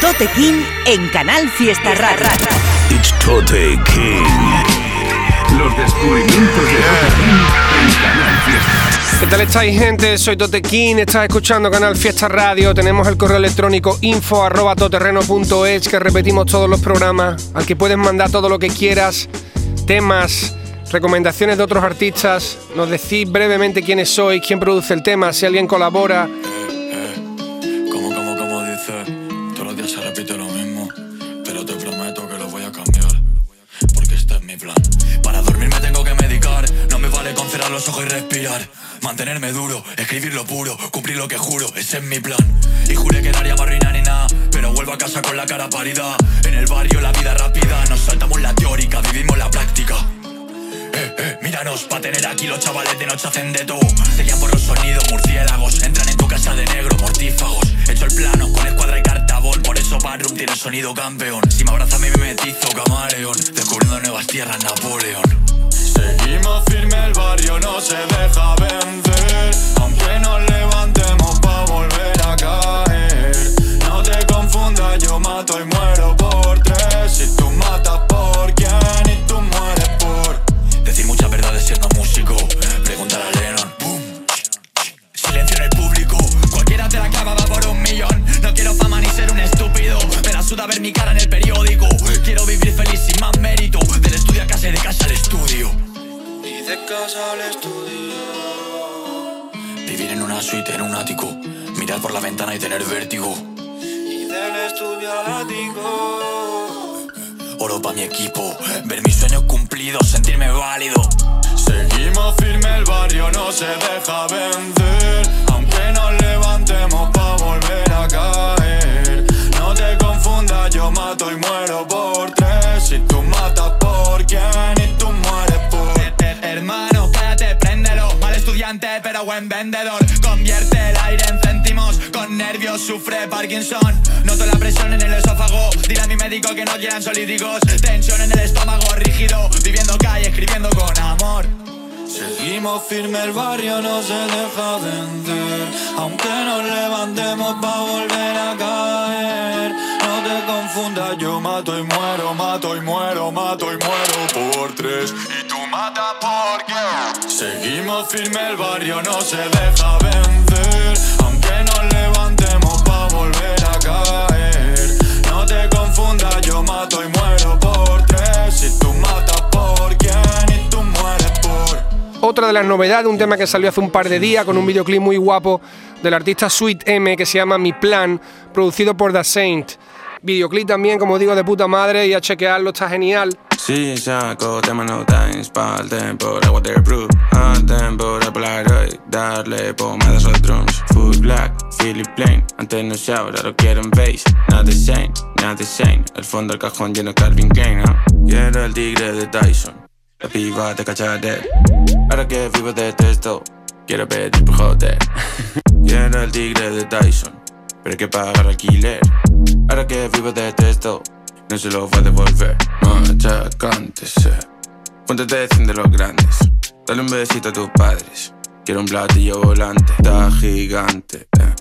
Tote King en Canal Fiesta Rara. It's Tote King. Los descubrimientos de Tote King en Canal Fiesta. ¿Qué tal estáis, gente? Soy Tote King, estás escuchando Canal Fiesta Radio. Tenemos el correo electrónico info arroba toterreno.es que repetimos todos los programas, al que puedes mandar todo lo que quieras, temas, recomendaciones de otros artistas. Nos decís brevemente quiénes sois, quién produce el tema, si alguien colabora. Mantenerme duro, escribir lo puro, cumplir lo que juro, ese es mi plan. Y juré que no haría más ruina ni nada, pero vuelvo a casa con la cara parida. En el barrio la vida rápida, nos saltamos la teórica, vivimos la práctica. Eh, eh, míranos, pa' tener aquí los chavales de noche hacen de todo. Se guían por los sonidos, murciélagos. Entran en tu casa de negro, mortífagos. Hecho el plano con escuadra y cartabón. Por eso Barroom tiene sonido campeón. Si me abraza me metizo camaleón. Descubriendo nuevas tierras, Napoleón. Seguimos Ver mi cara en el periódico. Quiero vivir feliz sin más mérito. Del estudio a casa y de casa al estudio. Y de casa al estudio. Vivir en una suite, en un ático. Mirar por la ventana y tener vértigo. Y del estudio al ático. Oro pa' mi equipo, ver mis sueños cumplidos, sentirme válido. Seguimos firme, el barrio no se deja vendedor. Convierte el aire en céntimos. Con nervios sufre Parkinson. Noto la presión en el esófago. Dile a mi médico que no llegan solíticos. Tensión en el estómago rígido. Viviendo calle, escribiendo con amor. Seguimos firme, el barrio no se deja vencer. Aunque nos levantemos pa' volver a caer. No te confundas, yo mato y muero, mato y muero, mato y muero por tres. Y tú matas por qué. Seguimos firme, el barrio no se deja vencer. Aunque nos levantemos pa' volver a caer. No te confundas, yo mato y muero por tres. Si tú matas por quién y tú mueres por. Otra de las novedades, un tema que salió hace un par de días con un videoclip muy guapo del artista Sweet M que se llama Mi Plan, producido por The Saint. Videoclip también, como digo, de puta madre y a chequearlo, está genial. Sí, saco tema no times pa'l tempo de waterproof. Al tempo de Polaroid Darle pomadas a drums. Full black, Philip Plain Antes no shout, ahora quieren bass Not the same, not the same El fondo del cajón lleno de Calvin Klein, ¿no? Quiero el tigre de Tyson La piba de cachate. Ahora que vivo de texto Quiero pedir por joder. Quiero el tigre de Tyson Pero hay que pagar alquiler Ahora que vivo de texto no se lo va a devolver. Machacántese. Póntete de los grandes. Dale un besito a tus padres. Quiero un platillo volante. Está gigante. eh.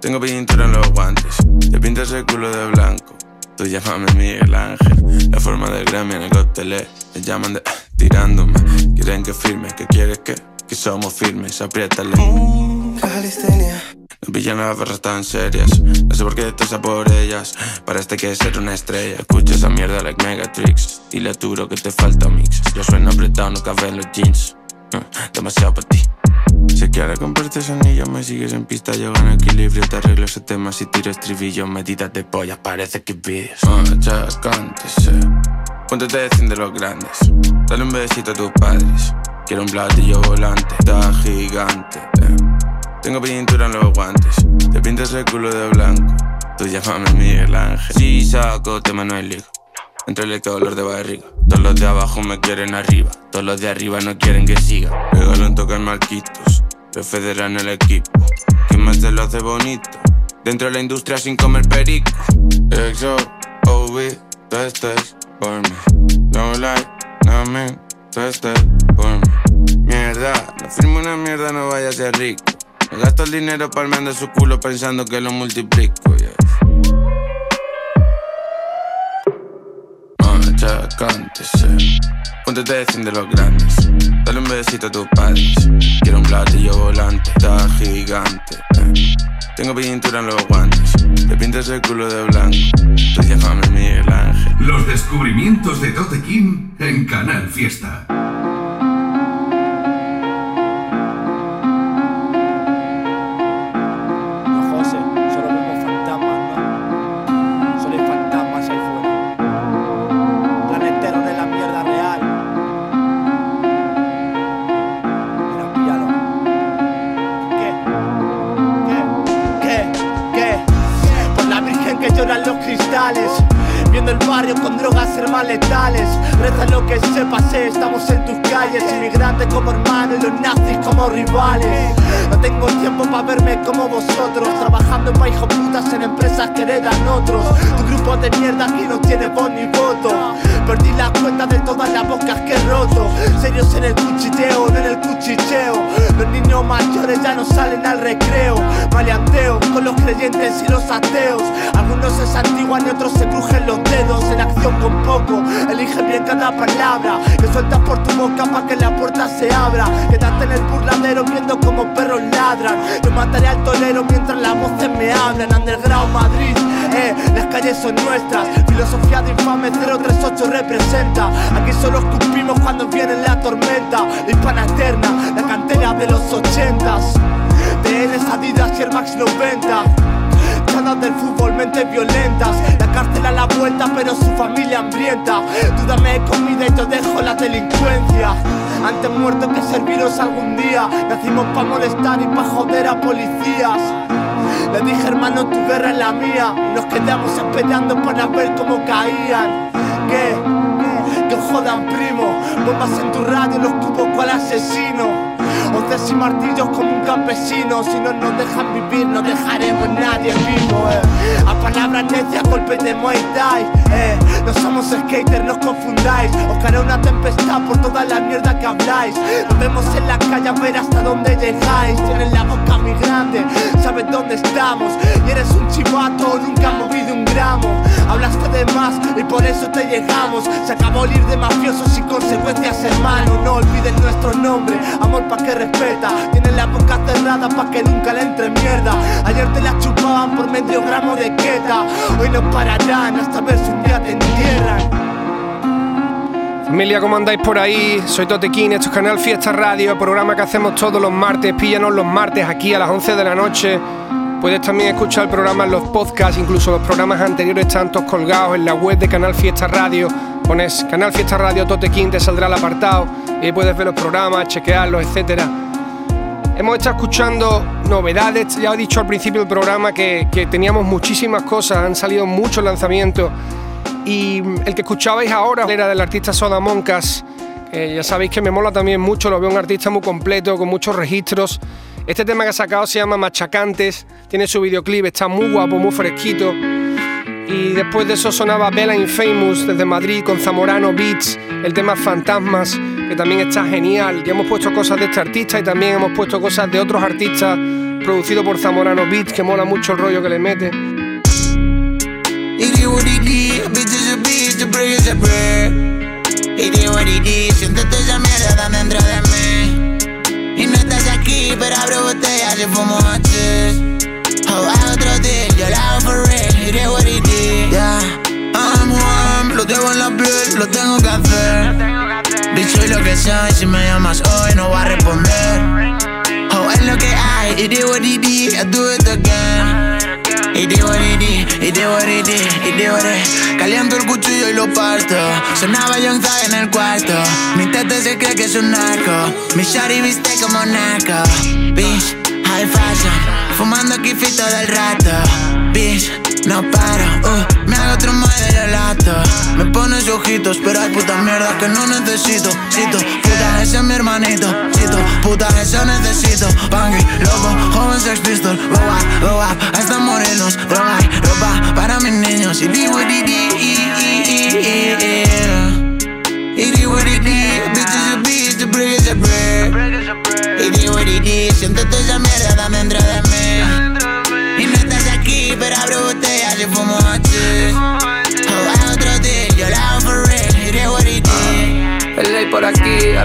Tengo pintura en los guantes. Te pintas el culo de blanco. Tú llámame Miguel Ángel. La forma del Grammy en el cóctel. Me llaman de tirándome. Quieren que firme. ¿Qué quieres que? Que somos firmes. Apriétale. Calistenia. No pillan las tan serias. No sé por qué estás a por ellas. Para este que ser una estrella. Escucha esa mierda like Megatrix. Dile a Turo que te falta mix. Yo sueno apretado, no cabe en los jeans. Eh, demasiado para ti. Si quieres comprarte ese anillo, me sigues en pista, yo gano equilibrio, te arreglo ese tema si tiro estribillo, medidas de pollas, parece que vídeos. Machacántese. Póntete de los grandes. Dale un besito a tus padres. Quiero un platillo volante, está gigante. eh. Tengo pintura en los guantes. Te pintas el culo de blanco. Tú llámame Miguel Ángel. Si saco tema no liga. Entre el dolor de barriga. Todos los de abajo me quieren arriba. Todos los de arriba no quieren que siga. Pégalo en tocar marquitos. Lo federan el equipo. ¿Quién más te lo hace bonito? Dentro de la industria sin comer perico. Exo, OB, tú estés por mí. No like, no me, tú estés por mí. Mierda, no firmo una mierda, no vaya a ser rico. Me gasto el dinero palmeando su culo pensando que lo multiplico, yeah. Machacántese. Póntete de los grandes. Dale un besito a tus padres. Quiero un platillo volante, está gigante. eh. Tengo pintura en los guantes. Te pintas el culo de blanco. Tú llámame Miguel Ángel. Los descubrimientos de Tote King en Canal Fiesta. Viendo el barrio con drogas ser más letales. Reza lo que sepas, eh, estamos en tus calles. Inmigrantes como hermanos y los nazis como rivales. No tengo tiempo para verme como vosotros. Trabajando en hijos putas en empresas que heredan otros. Tu grupo de mierda aquí no tiene voz ni voto. Perdí la cuenta de todas las bocas que he roto. En el cuchilleo, no en el cuchicheo. Los niños mayores ya no salen al recreo. Maleanteo con los creyentes y los ateos. Algunos se santiguan y otros se crujen los dedos. En acción con poco, elige bien cada palabra. Que sueltas por tu boca para que la puerta se abra. Quédate en el burladero viendo como perros ladran. Yo mataré al tolero mientras las voces me hablan. Underground Madrid, calles son nuestras. Filosofía de infame 038 representa. Aquí solo escupimos cuando viene la tormenta. La hispana eterna, la cantera de los ochentas. TNs, Adidas y Air Max 90 Canas del fútbol, mentes violentas La cárcel a la vuelta pero su familia hambrienta Tú dame comida y te dejo la delincuencia Antes muerto que serviros algún día Nacimos pa' molestar y pa' joder a policías le dije hermano tu guerra es la mía Nos quedamos esperando para ver cómo caían. Que os jodan primo. Bombas en tu radio los cubos cual asesino Y martillos como un campesino. Si no nos dejan vivir no dejaremos nadie vivo eh. A palabras necias golpes de Muay eh. No somos skaters no os confundáis. Os caerá una tempestad por toda la mierda que habláis. Nos vemos en la calle a ver hasta dónde llegáis. Tienes la boca muy grande Sabes dónde estamos. Y eres un chivato nunca has movido un gramo. Hablaste de más y por eso te llegamos. Se acabó el ir de mafiosos sin consecuencias hermano. No olvides nuestro nombre. Amor pa' que respeta Tienes la boca cerrada pa' que nunca le entre mierda Ayer te la chupaban por medio gramo de queta Hoy no pararán hasta ver si un día te entierran Familia, ¿cómo andáis por ahí? Soy Totequín, esto es Canal Fiesta Radio, programa que hacemos todos los martes. Píllanos los martes aquí a las 11 de la noche. Puedes también escuchar el programa en los podcasts, incluso los programas anteriores están todos colgados en la web de Canal Fiesta Radio. Pones Canal Fiesta Radio Totequín, te saldrá el apartado y ahí puedes ver los programas, chequearlos, etcétera. Hemos estado escuchando novedades, ya he dicho al principio del programa que, teníamos muchísimas cosas, han salido muchos lanzamientos y el que escuchabais ahora era del artista Soda Moncas, que ya sabéis que me mola también mucho, lo veo un artista muy completo, con muchos registros. Este tema que ha sacado se llama Machacantes, tiene su videoclip, está muy guapo, muy fresquito. Y después de eso sonaba Bella Infamous desde Madrid con Zamorano Beats, el tema Fantasmas, que también está genial. Ya hemos puesto cosas de este artista y también hemos puesto cosas de otros artistas producido por Zamorano Beats, que mola mucho el rollo que le mete. Y no estás aquí, pero abro y fumo lo tengo que hacer. Bitch, soy lo que soy, si me llamas hoy no voy a responder. Oh, es lo que hay, it is what it is, I do it again. It is what it is, it is what it what it is. Caliento el cuchillo y lo parto. Sonaba Young Thug en el cuarto. Mi tete se cree que es un narco. Mi shawty viste como narco. Bitch, high fashion. Fumando aquí fito del rato. Bitch, no paro. Uh, me hago otro más de. Me pones ojitos, pero hay puta mierda que no necesito. Cito, puta, ese es mi hermanito. Cito, puta, eso necesito. Bangui, loco, joven sex pistol. Go up, hasta morenos. Y ropa para mis niños. Y digo, di, di, i, i, i, i, i.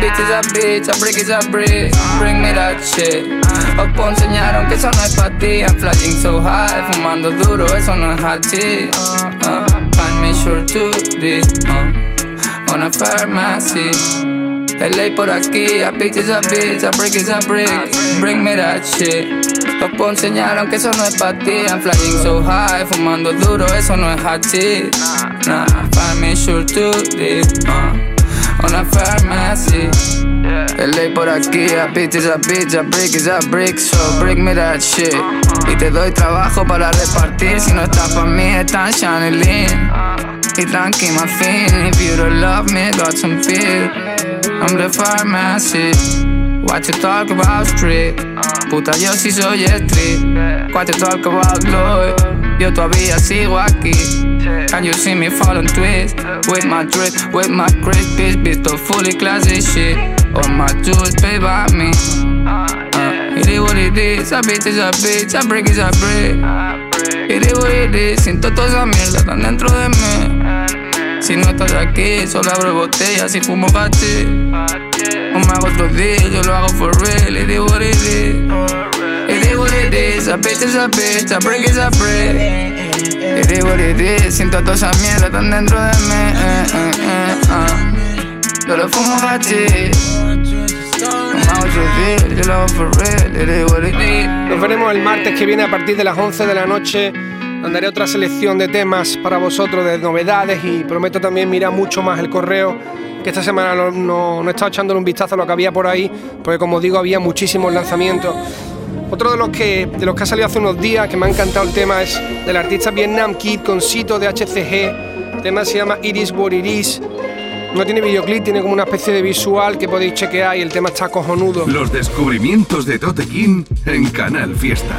bitch is a bitch, a brick is a brick. Bring me that shit. Oppo enseñaron que eso no es pa' ti. I'm flying so high, fumando duro, eso no es hot tea. Uh, find me sure to this. Uh, on a pharmacy. LA por aquí, a bitch is a bitch, a brick is a brick. Bring me that shit. Oppo enseñaron que eso no es pa' ti. I'm flying so high, fumando duro, eso no es hot tea. Nah, find me sure to this. Uh, on a pharmacy. LA por aquí, a bitch is a bitch, a brick is a brick, so bring me that shit. Y te doy trabajo para repartir, si no está pa' mí, está Chanelin. Y tranqui, my fin, if you don't love me, got some fear. I'm the pharmacy. What you talk about street? Puta, yo sí soy street. What you talk about Lloyd? Yo todavía sigo aquí. Can you see me fall and twist? With my drip, with my crisp bitch, visto fully classy shit. All my jewels pay by me. Uh, it is what it is, a bitch is a bitch, a brick is a brick. It is what it is, siento toda esa mierda tan dentro de mí. Si no estás aquí, solo abro botellas y fumo ti. O me hago otro deal, yo lo hago for real. It is what it is. It is what it is, a bitch is a bitch, a brick is a brick. What it is, siento toda esa mierda tan dentro de mí. Eh, eh, eh, ah. Yo lo fumo. Nos veremos el martes que viene a partir de las 11 de la noche. donde haré otra selección de temas para vosotros, de novedades y prometo también mirar mucho más el correo. Que esta semana no, no, no he estado echándole un vistazo a lo que había por ahí, porque como digo, había muchísimos lanzamientos. Otro de los que de los que ha salido hace unos días, que me ha encantado el tema, es del artista Vietnam Kid con Cito de HCG. El tema se llama It Is What It Is. No tiene videoclip, tiene como una especie de visual que podéis chequear y el tema está cojonudo. Los descubrimientos de Tote King en Canal Fiesta.